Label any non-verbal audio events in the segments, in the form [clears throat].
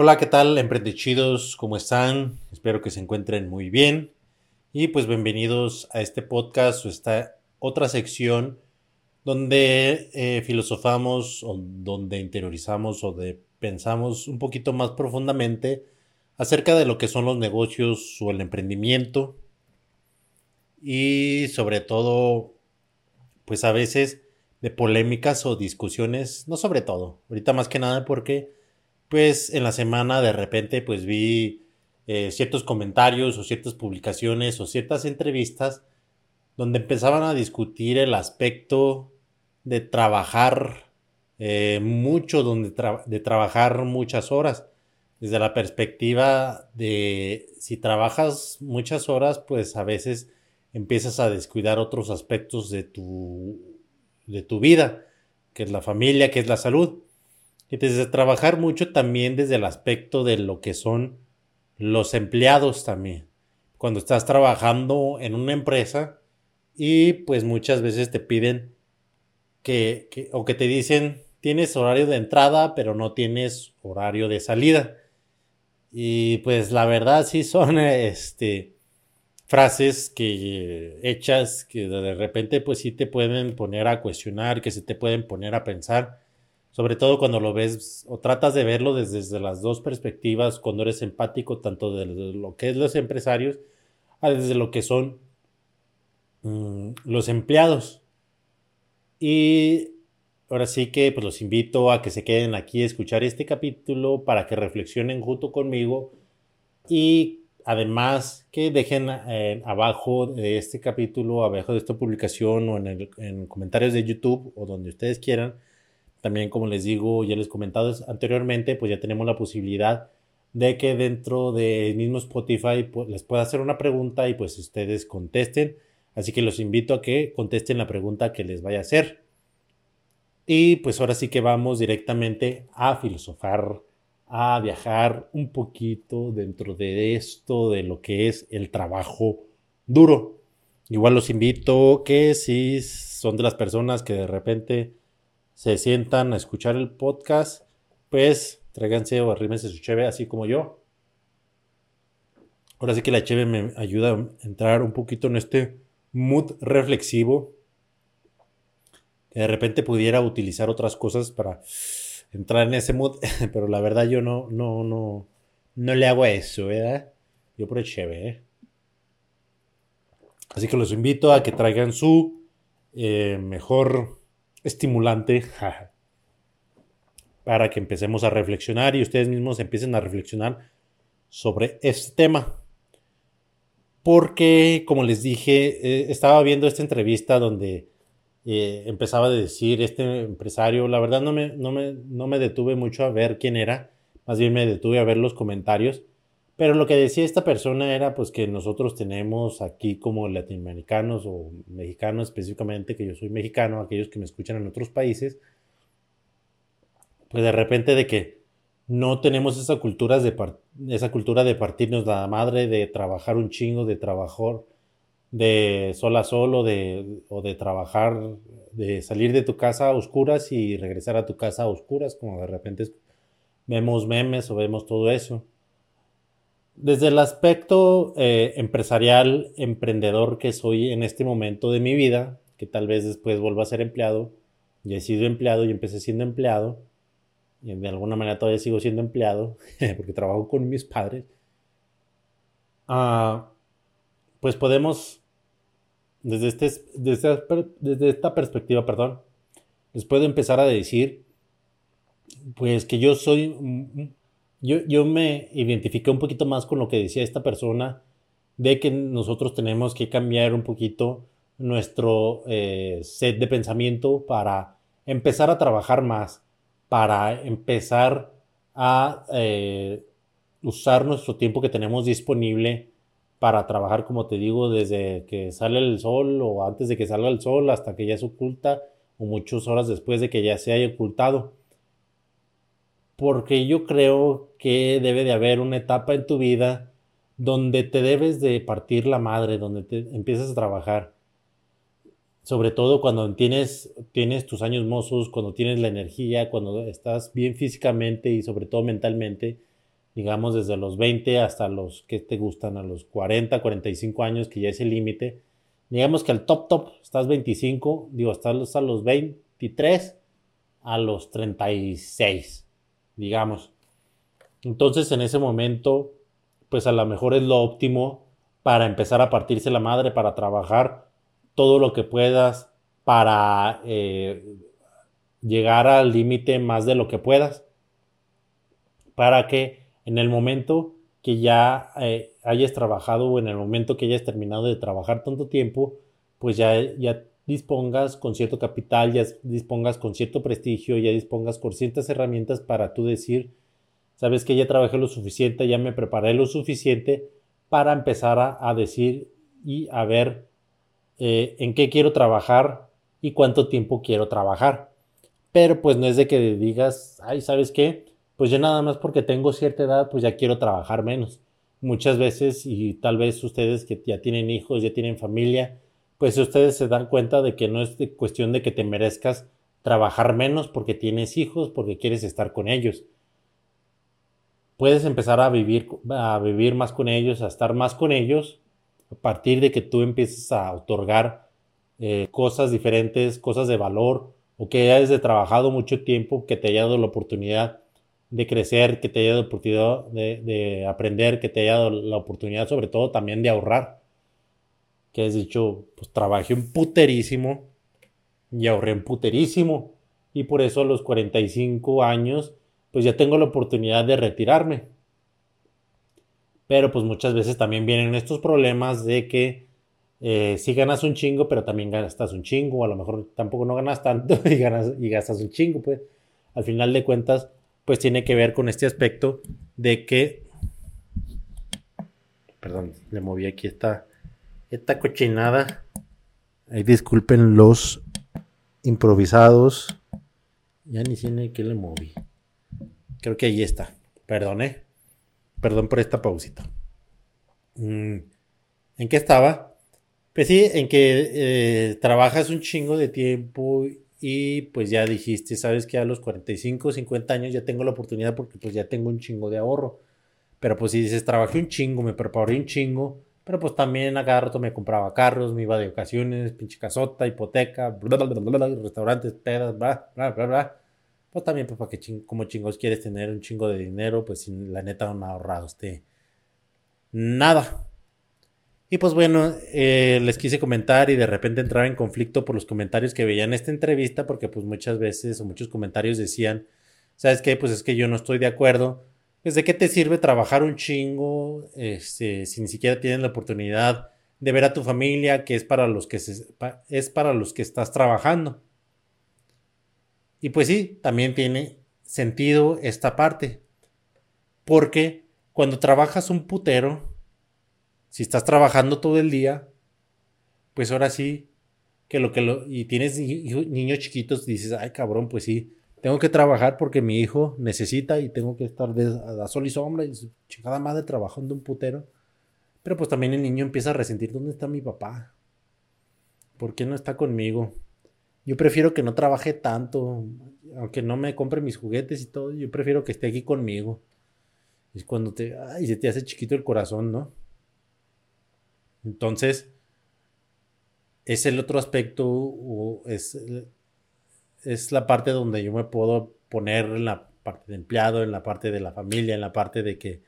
Hola, ¿qué tal, emprendechidos? ¿Cómo están? Espero que se encuentren muy bien. Y pues bienvenidos a este podcast o esta otra sección donde eh, filosofamos o donde interiorizamos o de pensamos un poquito más profundamente acerca de lo que son los negocios o el emprendimiento y sobre todo pues a veces de polémicas o discusiones, no sobre todo, ahorita más que nada porque pues en la semana de repente pues vi eh, ciertos comentarios o ciertas publicaciones o ciertas entrevistas donde empezaban a discutir el aspecto de trabajar eh, mucho, donde de trabajar muchas horas. Desde la perspectiva de si trabajas muchas horas, pues a veces empiezas a descuidar otros aspectos de tu, de tu vida, que es la familia, que es la salud. Y desde trabajar mucho también desde el aspecto de lo que son los empleados también. Cuando estás trabajando en una empresa y pues muchas veces te piden que, o que te dicen tienes horario de entrada pero no tienes horario de salida. Y pues la verdad sí son [laughs] este frases que hechas que de repente pues sí te pueden poner a cuestionar, que se te pueden poner a pensar sobre todo cuando lo ves o tratas de verlo desde, las dos perspectivas, cuando eres empático tanto de lo que es los empresarios, a desde lo que son mm, los empleados. Y ahora sí que pues los invito a que se queden aquí a escuchar este capítulo para que reflexionen junto conmigo y además que dejen eh, abajo de este capítulo, abajo de esta publicación o en, en comentarios de YouTube o donde ustedes quieran, también, como les digo, ya les he comentado anteriormente, pues ya tenemos la posibilidad de que dentro del mismo Spotify pues, les pueda hacer una pregunta y pues ustedes contesten. Así que los invito a que contesten la pregunta que les vaya a hacer. Y pues ahora sí que vamos directamente a filosofar, a viajar un poquito dentro de esto, de lo que es el trabajo duro. Igual los invito que si son de las personas que de repente se sientan a escuchar el podcast, pues tráiganse o arrímense su cheve así como yo. Ahora sí que la cheve me ayuda a entrar un poquito en este mood reflexivo. Que de repente pudiera utilizar otras cosas para entrar en ese mood, [laughs] pero la verdad yo no, no, no, no le hago eso, ¿verdad? Yo por el cheve, ¿eh? Así que los invito a que traigan su eh, mejor estimulante para que empecemos a reflexionar y ustedes mismos empiecen a reflexionar sobre este tema. Porque, como les dije, eh, estaba viendo esta entrevista donde eh, empezaba a decir este empresario, la verdad no me, no, me, no me detuve mucho a ver quién era, más bien me detuve a ver los comentarios, pero lo que decía esta persona era pues que nosotros tenemos aquí como latinoamericanos o mexicanos específicamente, que yo soy mexicano, aquellos que me escuchan en otros países, pues de repente de que no tenemos esa cultura de, esa cultura de partirnos la madre, de trabajar un chingo, de trabajar de sol a sol o de, o de trabajar, de salir de tu casa a oscuras y regresar a tu casa a oscuras, como de repente vemos memes o vemos todo eso. Desde el aspecto eh, empresarial, emprendedor que soy en este momento de mi vida, que tal vez después vuelva a ser empleado, ya he sido empleado y empecé siendo empleado, y de alguna manera todavía sigo siendo empleado, [laughs] porque trabajo con mis padres, ah, pues podemos, desde, este, desde esta perspectiva, perdón, les puedo empezar a decir, pues que yo soy yo, me identifiqué un poquito más con lo que decía esta persona de que nosotros tenemos que cambiar un poquito nuestro eh, set de pensamiento para empezar a trabajar más. para empezar a eh, usar nuestro tiempo que tenemos disponible para trabajar, como te digo, desde que sale el sol o antes de que salga el sol hasta que ya se oculta o muchas horas después de que ya se haya ocultado. Porque yo creo que debe de haber una etapa en tu vida donde te debes de partir la madre, donde te empiezas a trabajar. Sobre todo cuando tienes, tienes tus años mozos, cuando tienes la energía, cuando estás bien físicamente y sobre todo mentalmente, digamos desde los 20 hasta los que te gustan, a los 40, 45 años, que ya es el límite. Digamos que al top top estás 25, digo, estás a los 23 a los 36, digamos. Entonces en ese momento, pues a lo mejor es lo óptimo para empezar a partirse la madre, para trabajar todo lo que puedas, para eh, llegar al límite más de lo que puedas, para que en el momento que ya eh, hayas trabajado o en el momento que hayas terminado de trabajar tanto tiempo, pues ya, ya dispongas con cierto capital, ya dispongas con cierto prestigio, ya dispongas con ciertas herramientas para tú decir, sabes que ya trabajé lo suficiente, ya me preparé lo suficiente para empezar a, decir y a ver eh, en qué quiero trabajar y cuánto tiempo quiero trabajar. Pero pues no es de que digas, ay, ¿sabes qué? pues yo nada más porque tengo cierta edad, pues ya quiero trabajar menos. Muchas veces, y tal vez ustedes que ya tienen hijos, ya tienen familia, pues ustedes se dan cuenta de que no es cuestión de que te merezcas trabajar menos porque tienes hijos, porque quieres estar con ellos. Puedes empezar a vivir, a vivir más con ellos, a estar más con ellos, a partir de que tú empieces a otorgar eh, cosas diferentes, cosas de valor, o que hayas trabajado mucho tiempo, que te haya dado la oportunidad de crecer, que te haya dado la oportunidad de, aprender, que te haya dado la oportunidad sobre todo también de ahorrar. Que has dicho, pues trabajé un puterísimo y ahorré un puterísimo. Y por eso a los 45 años, pues ya tengo la oportunidad de retirarme. Pero pues muchas veces también vienen estos problemas de que eh, si ganas un chingo, pero también gastas un chingo, a lo mejor tampoco no ganas tanto [laughs] y, ganas, y gastas un chingo, pues al final de cuentas, pues tiene que ver con este aspecto de que, perdón, le moví aquí esta, esta cochinada. Ahí disculpen los improvisados. Ya ni sé que le moví. Creo que ahí está. Perdón, ¿eh? Perdón por esta pausita. Mm, ¿En qué estaba? Pues sí, en que eh, trabajas un chingo de tiempo y pues ya dijiste, sabes que a los 45, 50 años ya tengo la oportunidad porque pues ya tengo un chingo de ahorro. Pero pues si dices, trabajé un chingo, me preparé un chingo, pero pues también a cada rato me compraba carros, me iba de ocasiones, pinche casota, hipoteca, restaurantes, pedas, bla, bla, bla, bla. Pues también, pues para que como chingos quieres tener un chingo de dinero, pues sin la neta no ha ahorrado usted nada. Y pues bueno, eh, les quise comentar y de repente entraba en conflicto por los comentarios que veía en esta entrevista, porque pues muchas veces o muchos comentarios decían, ¿sabes qué? Pues es que yo no estoy de acuerdo. Pues de qué te sirve trabajar un chingo este, si ni siquiera tienes la oportunidad de ver a tu familia, que es para los que es para los que estás trabajando. Y pues sí, también tiene sentido esta parte. Porque cuando trabajas un putero, si estás trabajando todo el día, pues ahora sí, que lo que lo, y tienes niños chiquitos, dices, ay cabrón, pues sí, tengo que trabajar porque mi hijo necesita y tengo que estar a sol y sombra y su chingada madre trabajando un putero. Pero pues también el niño empieza a resentir, ¿dónde está mi papá? ¿Por qué no está conmigo? Yo prefiero que no trabaje tanto, aunque no me compre mis juguetes y todo, yo prefiero que esté aquí conmigo. Es cuando te, ay, se te hace chiquito el corazón, ¿no? Entonces, es el otro aspecto, o es, es la parte donde yo me puedo poner en la parte de empleado, en la parte de la familia, en la parte de que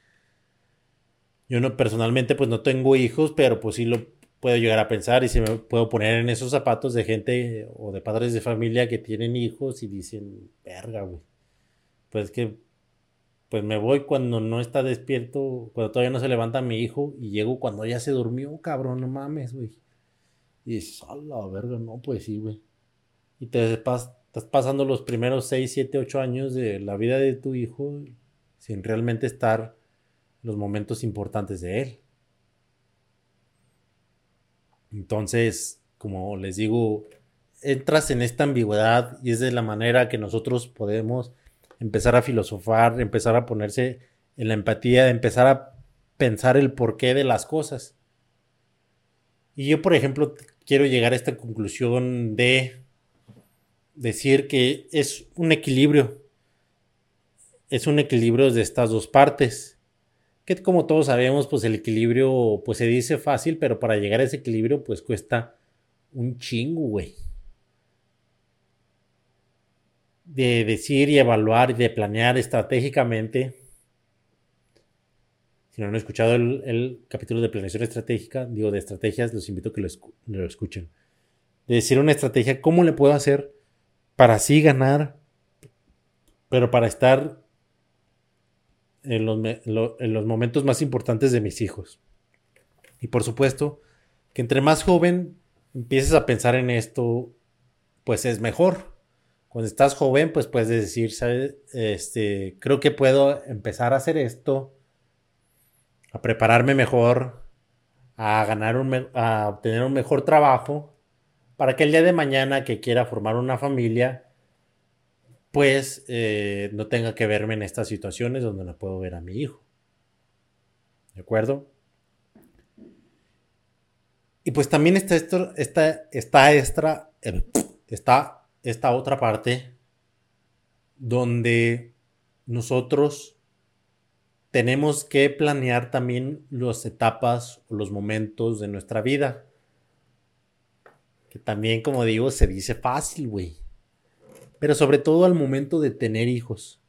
yo no personalmente pues no tengo hijos, pero pues sí lo puedo llegar a pensar y si me puedo poner en esos zapatos de gente o de padres de familia que tienen hijos y dicen, verga, güey. Pues que pues me voy cuando no está despierto, cuando todavía no se levanta mi hijo y llego cuando ya se durmió, cabrón, no mames, güey. Y dices, a verga, no, pues sí, güey. Y te, estás pasando los primeros 6, 7, 8 años de la vida de tu hijo sin realmente estar en los momentos importantes de él. Entonces, como les digo, entras en esta ambigüedad y es de la manera que nosotros podemos empezar a filosofar, empezar a ponerse en la empatía, empezar a pensar el porqué de las cosas. Y yo, por ejemplo, quiero llegar a esta conclusión de decir que es un equilibrio. Es un equilibrio de estas dos partes. Que como todos sabemos, pues el equilibrio pues se dice fácil, pero para llegar a ese equilibrio pues cuesta un chingo, güey. De decir y evaluar y de planear estratégicamente. Si no han escuchado el, capítulo de planeación estratégica, digo de estrategias, los invito a que lo, lo escuchen. De decir una estrategia, ¿cómo le puedo hacer para así ganar, pero para estar en los, en los momentos más importantes de mis hijos? Y por supuesto, que entre más joven empieces a pensar en esto, pues es mejor. Cuando estás joven, pues puedes decir. Este, creo que puedo empezar a hacer esto, a prepararme mejor, a ganar un, a obtener un mejor trabajo, para que el día de mañana que quiera formar una familia, pues eh, no tenga que verme en estas situaciones donde no puedo ver a mi hijo. ¿De acuerdo? Y pues también está esto, está, está, está esta otra parte donde nosotros tenemos que planear también las etapas o los momentos de nuestra vida. Que también, como digo, se dice fácil, güey. Pero sobre todo al momento de tener hijos.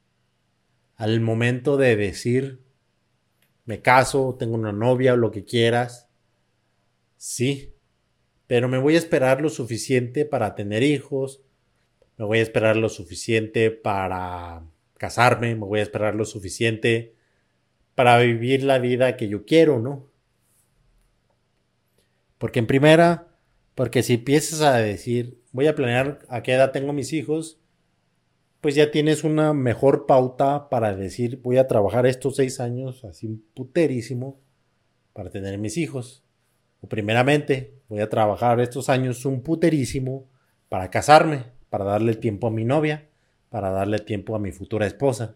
Al momento de decir, me caso, tengo una novia o lo que quieras. Sí. Pero me voy a esperar lo suficiente para tener hijos. Me voy a esperar lo suficiente para casarme. Me voy a esperar lo suficiente para vivir la vida que yo quiero, ¿no? Porque en primera, porque si empiezas a decir, voy a planear a qué edad tengo mis hijos, pues ya tienes una mejor pauta para decir, voy a trabajar estos seis años así puterísimo para tener mis hijos. O primeramente, voy a trabajar estos años un puterísimo para casarme, para darle tiempo a mi novia, para darle tiempo a mi futura esposa.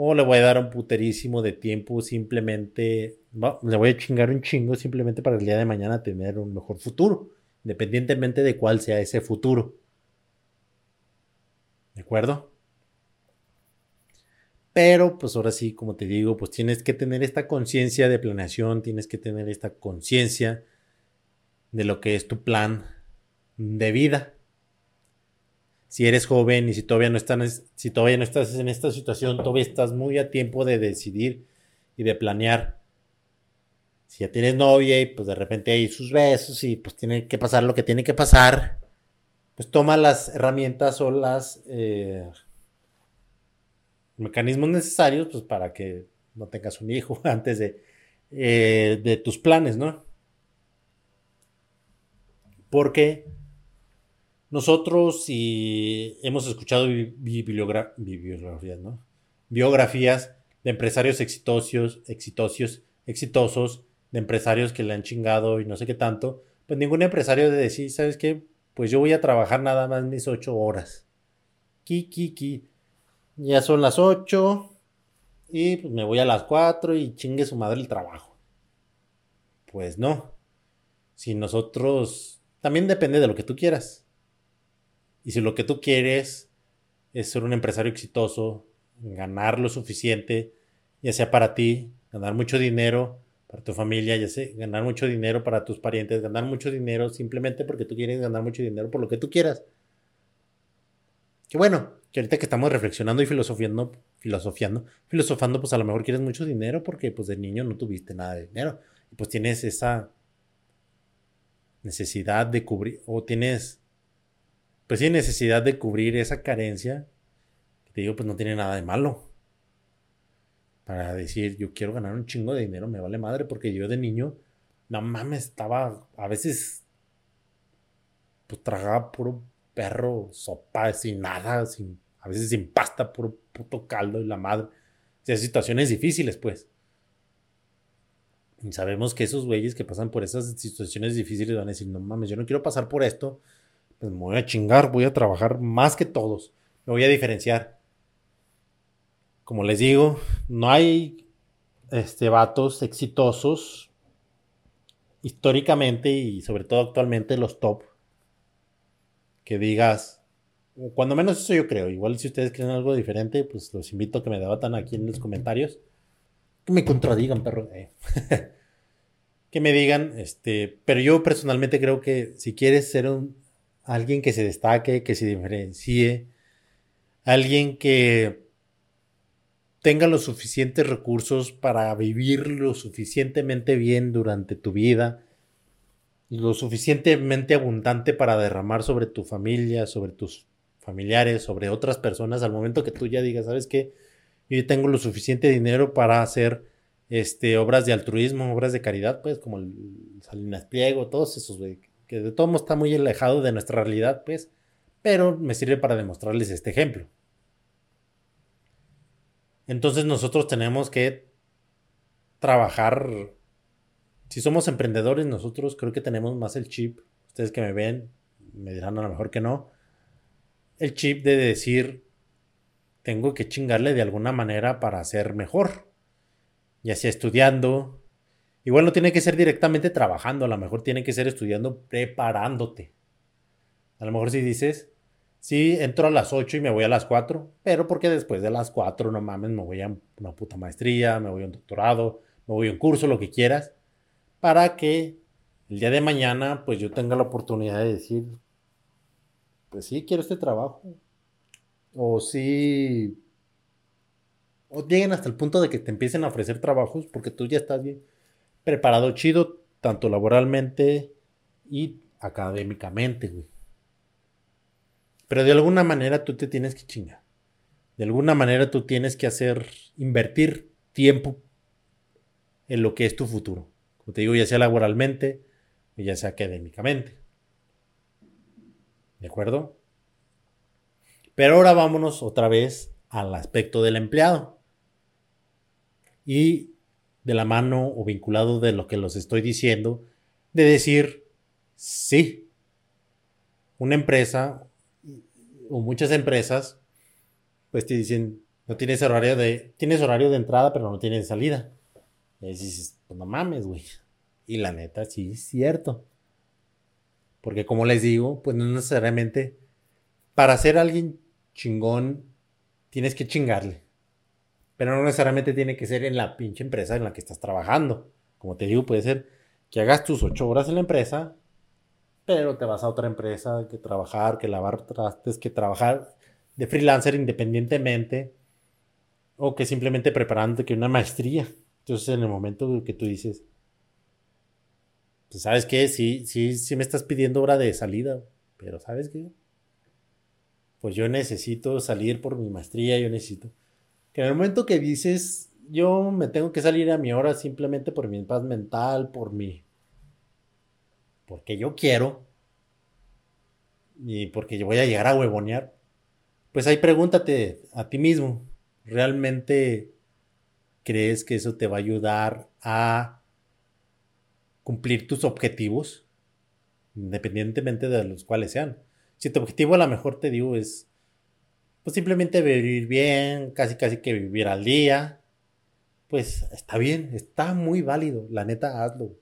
O le voy a dar un puterísimo de tiempo simplemente, le voy a chingar un chingo simplemente para el día de mañana tener un mejor futuro, independientemente de cuál sea ese futuro. ¿De acuerdo? Pero pues ahora sí, como te digo, pues tienes que tener esta conciencia de planeación, tienes que tener esta conciencia de lo que es tu plan de vida si eres joven y si todavía no estás, si todavía no estás en esta situación, todavía estás muy a tiempo de decidir y de planear. Si ya tienes novia y pues de repente hay sus besos y pues tiene que pasar lo que tiene que pasar, pues toma las herramientas o las eh, mecanismos necesarios pues para que no tengas un hijo [laughs] antes de, eh, de tus planes, ¿no? Porque nosotros y hemos escuchado bibliografías, ¿no? biografías de empresarios exitosos, exitosos, exitosos, de empresarios que le han chingado y no sé qué tanto, pues ningún empresario de decir, ¿sabes qué? Pues yo voy a trabajar nada más mis ocho horas. Ki, ki, ki. Ya son las ocho y pues me voy a las cuatro y chingue su madre el trabajo. Pues no. Si nosotros... También depende de lo que tú quieras. Y si lo que tú quieres es ser un empresario exitoso, ganar lo suficiente, ya sea para ti, ganar mucho dinero, para tu familia, ya sea ganar mucho dinero para tus parientes, ganar mucho dinero simplemente porque tú quieres ganar mucho dinero por lo que tú quieras. Que bueno, que ahorita que estamos reflexionando y filosofiando, filosofiando, filosofando, pues a lo mejor quieres mucho dinero porque pues de niño no tuviste nada de dinero y pues tienes esa necesidad de cubrir o tienes pues sin necesidad de cubrir esa carencia, te digo, pues no tiene nada de malo. Para decir, yo quiero ganar un chingo de dinero, me vale madre, porque yo de niño, no mames, estaba a veces, pues tragaba puro perro, sopa, sin nada, sin, a veces sin pasta, puro puto caldo y la madre. O sea, situaciones difíciles, pues. Y sabemos que esos güeyes que pasan por esas situaciones difíciles van a decir, no mames, yo no quiero pasar por esto, pues me voy a chingar, voy a trabajar más que todos, me voy a diferenciar. Como les digo, no hay este, vatos exitosos históricamente y sobre todo actualmente los top que digas, cuando menos eso yo creo, igual si ustedes creen algo diferente, pues los invito a que me debatan aquí en los comentarios, que me contradigan, perro. Eh. [laughs] que me digan, este, pero yo personalmente creo que si quieres ser un, alguien que se destaque, que se diferencie, alguien que tenga los suficientes recursos para vivir lo suficientemente bien durante tu vida lo suficientemente abundante para derramar sobre tu familia, sobre tus familiares, sobre otras personas al momento que tú ya digas, ¿sabes qué? Yo tengo lo suficiente dinero para hacer este, obras de altruismo, obras de caridad, pues como el Salinas Pliego, todos esos, que de todo está muy alejado de nuestra realidad, pues, pero me sirve para demostrarles este ejemplo. Entonces nosotros tenemos que trabajar. Si somos emprendedores, nosotros creo que tenemos más el chip. Ustedes que me ven me dirán a lo mejor que no. El chip de decir, tengo que chingarle de alguna manera para ser mejor. Ya sea estudiando. Igual no tiene que ser directamente trabajando, a lo mejor tiene que ser estudiando preparándote. A lo mejor si dices, Sí, entro a las 8 y me voy a las 4, pero porque después de las 4, no mames, me voy a una puta maestría, me voy a un doctorado, me voy a un curso, lo que quieras, para que el día de mañana, pues yo tenga la oportunidad de decir, pues sí, quiero este trabajo. O sí, o lleguen hasta el punto de que te empiecen a ofrecer trabajos porque tú ya estás bien preparado, chido, tanto laboralmente y académicamente, güey. Pero de alguna manera tú te tienes que chingar. De alguna manera tú tienes que hacer, invertir tiempo en lo que es tu futuro. Como te digo, ya sea laboralmente o ya sea académicamente. ¿De acuerdo? Pero ahora vámonos otra vez al aspecto del empleado. Y de la mano o vinculado de lo que los estoy diciendo, de decir, sí, una empresa o muchas empresas, pues te dicen, no tienes horario de, tienes horario de entrada, pero no tienes salida. Y dices, pues no mames, güey. Y la neta, sí es cierto. Porque como les digo, pues no necesariamente, para ser alguien chingón, tienes que chingarle. Pero no necesariamente tiene que ser en la pinche empresa en la que estás trabajando. Como te digo, puede ser que hagas tus ocho horas en la empresa, pero te vas a otra empresa que trabajar, que lavar trastes, que trabajar de freelancer independientemente o que simplemente preparándote que una maestría. Entonces en el momento que tú dices, pues sabes qué, sí, sí, sí me estás pidiendo hora de salida, pero sabes qué, pues yo necesito salir por mi maestría, yo necesito. Que en el momento que dices, yo me tengo que salir a mi hora simplemente por mi paz mental, por mi porque yo quiero y porque yo voy a llegar a huevonear, pues ahí pregúntate a ti mismo, ¿realmente crees que eso te va a ayudar a cumplir tus objetivos? Independientemente de los cuales sean. Si tu objetivo a lo mejor te digo es pues simplemente vivir bien, casi casi que vivir al día, pues está bien, está muy válido, la neta hazlo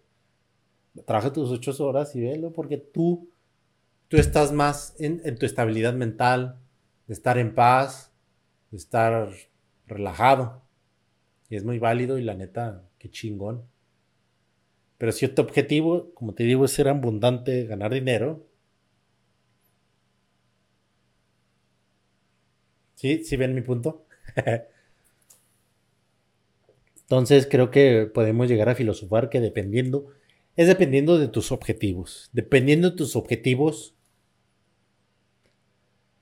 trabaja tus ocho horas y velo, porque tú, tú estás más en, en, tu estabilidad mental, de estar en paz, de estar relajado. Y es muy válido y la neta, qué chingón. Pero si tu objetivo, como te digo, es ser abundante, ganar dinero. ¿Sí? ¿Sí ven mi punto? [laughs] Entonces creo que podemos llegar a filosofar que dependiendo es dependiendo de tus objetivos. Dependiendo de tus objetivos,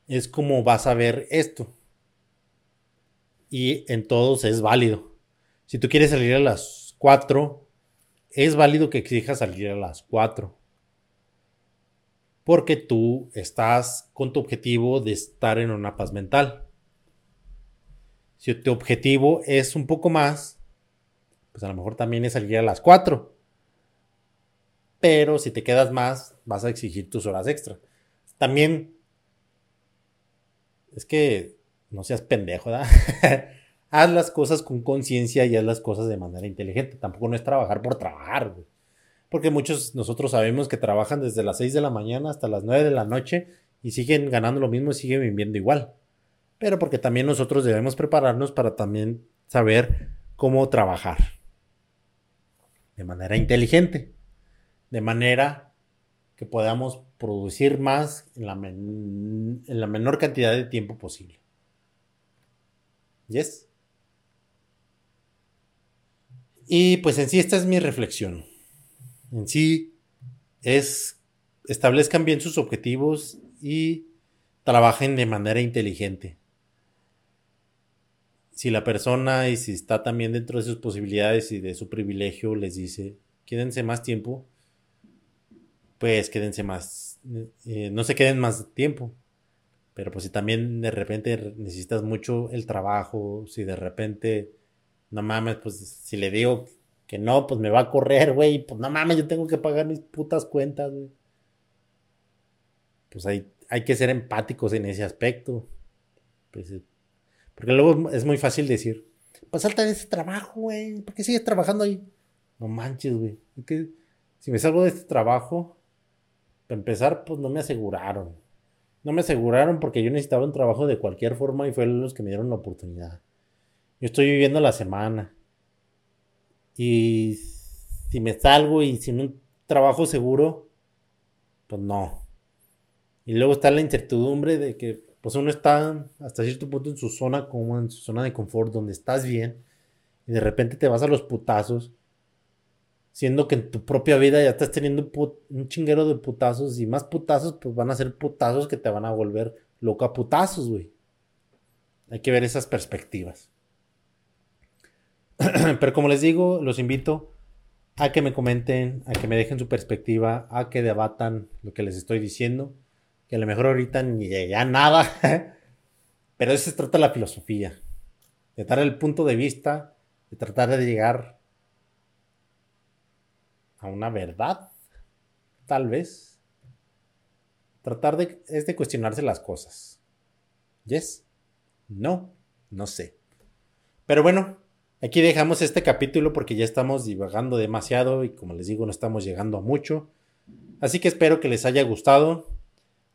es como vas a ver esto. Y en todos es válido. Si tú quieres salir a las 4, es válido que exijas salir a las 4. porque tú estás con tu objetivo de estar en una paz mental. Si tu objetivo es un poco más, pues a lo mejor también es salir a las 4. Pero si te quedas más, vas a exigir tus horas extra. También es que no seas pendejo, ¿verdad? [laughs] haz las cosas con conciencia y haz las cosas de manera inteligente. Tampoco no es trabajar por trabajar, güey. Porque muchos nosotros sabemos que trabajan desde las 6 de la mañana hasta las 9 de la noche y siguen ganando lo mismo y siguen viviendo igual. Pero porque también nosotros debemos prepararnos para también saber cómo trabajar. De manera inteligente. De manera que podamos producir más en la, en la menor cantidad de tiempo posible. ¿Yes? Y pues en sí esta es mi reflexión en sí es establezcan bien sus objetivos y trabajen de manera inteligente. Si la persona y si está también dentro de sus posibilidades y de su privilegio les dice, quédense más tiempo, pues quédense más, eh, no se queden más tiempo. Pero pues si también de repente necesitas mucho el trabajo, si de repente, no mames, pues si le digo que no, pues me va a correr, güey. Pues no mames, yo tengo que pagar mis putas cuentas, güey. Pues hay, hay que ser empáticos en ese aspecto. Pues, porque luego es muy fácil decir, pues salta de ese trabajo, güey. ¿Por qué sigues trabajando ahí? No manches, güey. Si me salgo de este trabajo, para empezar, pues no me aseguraron. No me aseguraron porque yo necesitaba un trabajo de cualquier forma y fueron los que me dieron la oportunidad. Yo estoy viviendo la semana. Y si me salgo y sin un trabajo seguro, pues no. Y luego está la incertidumbre de que pues uno está hasta cierto punto en su zona como en su zona de confort donde estás bien y de repente te vas a los putazos siendo que en tu propia vida ya estás teniendo un chinguero de putazos y más putazos pues van a ser putazos que te van a volver loca putazos, güey. Hay que ver esas perspectivas. [clears throat] Pero como les digo, los invito a que me comenten, a que me dejen su perspectiva, a que debatan lo que les estoy diciendo. Que a lo mejor ahorita ni ya nada. [laughs] Pero eso se trata la filosofía. De dar el punto de vista, de tratar de llegar a una verdad, tal vez. Tratar de, es de cuestionarse las cosas. ¿Yes? No, no sé. Pero bueno, Aquí dejamos este capítulo porque ya estamos divagando demasiado y como les digo no estamos llegando a mucho. Así que espero que les haya gustado.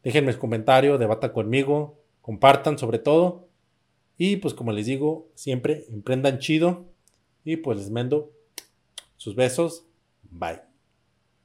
Déjenme un comentario, debata conmigo, compartan sobre todo. Y pues como les digo, siempre emprendan chido. Y pues les mando sus besos. Bye.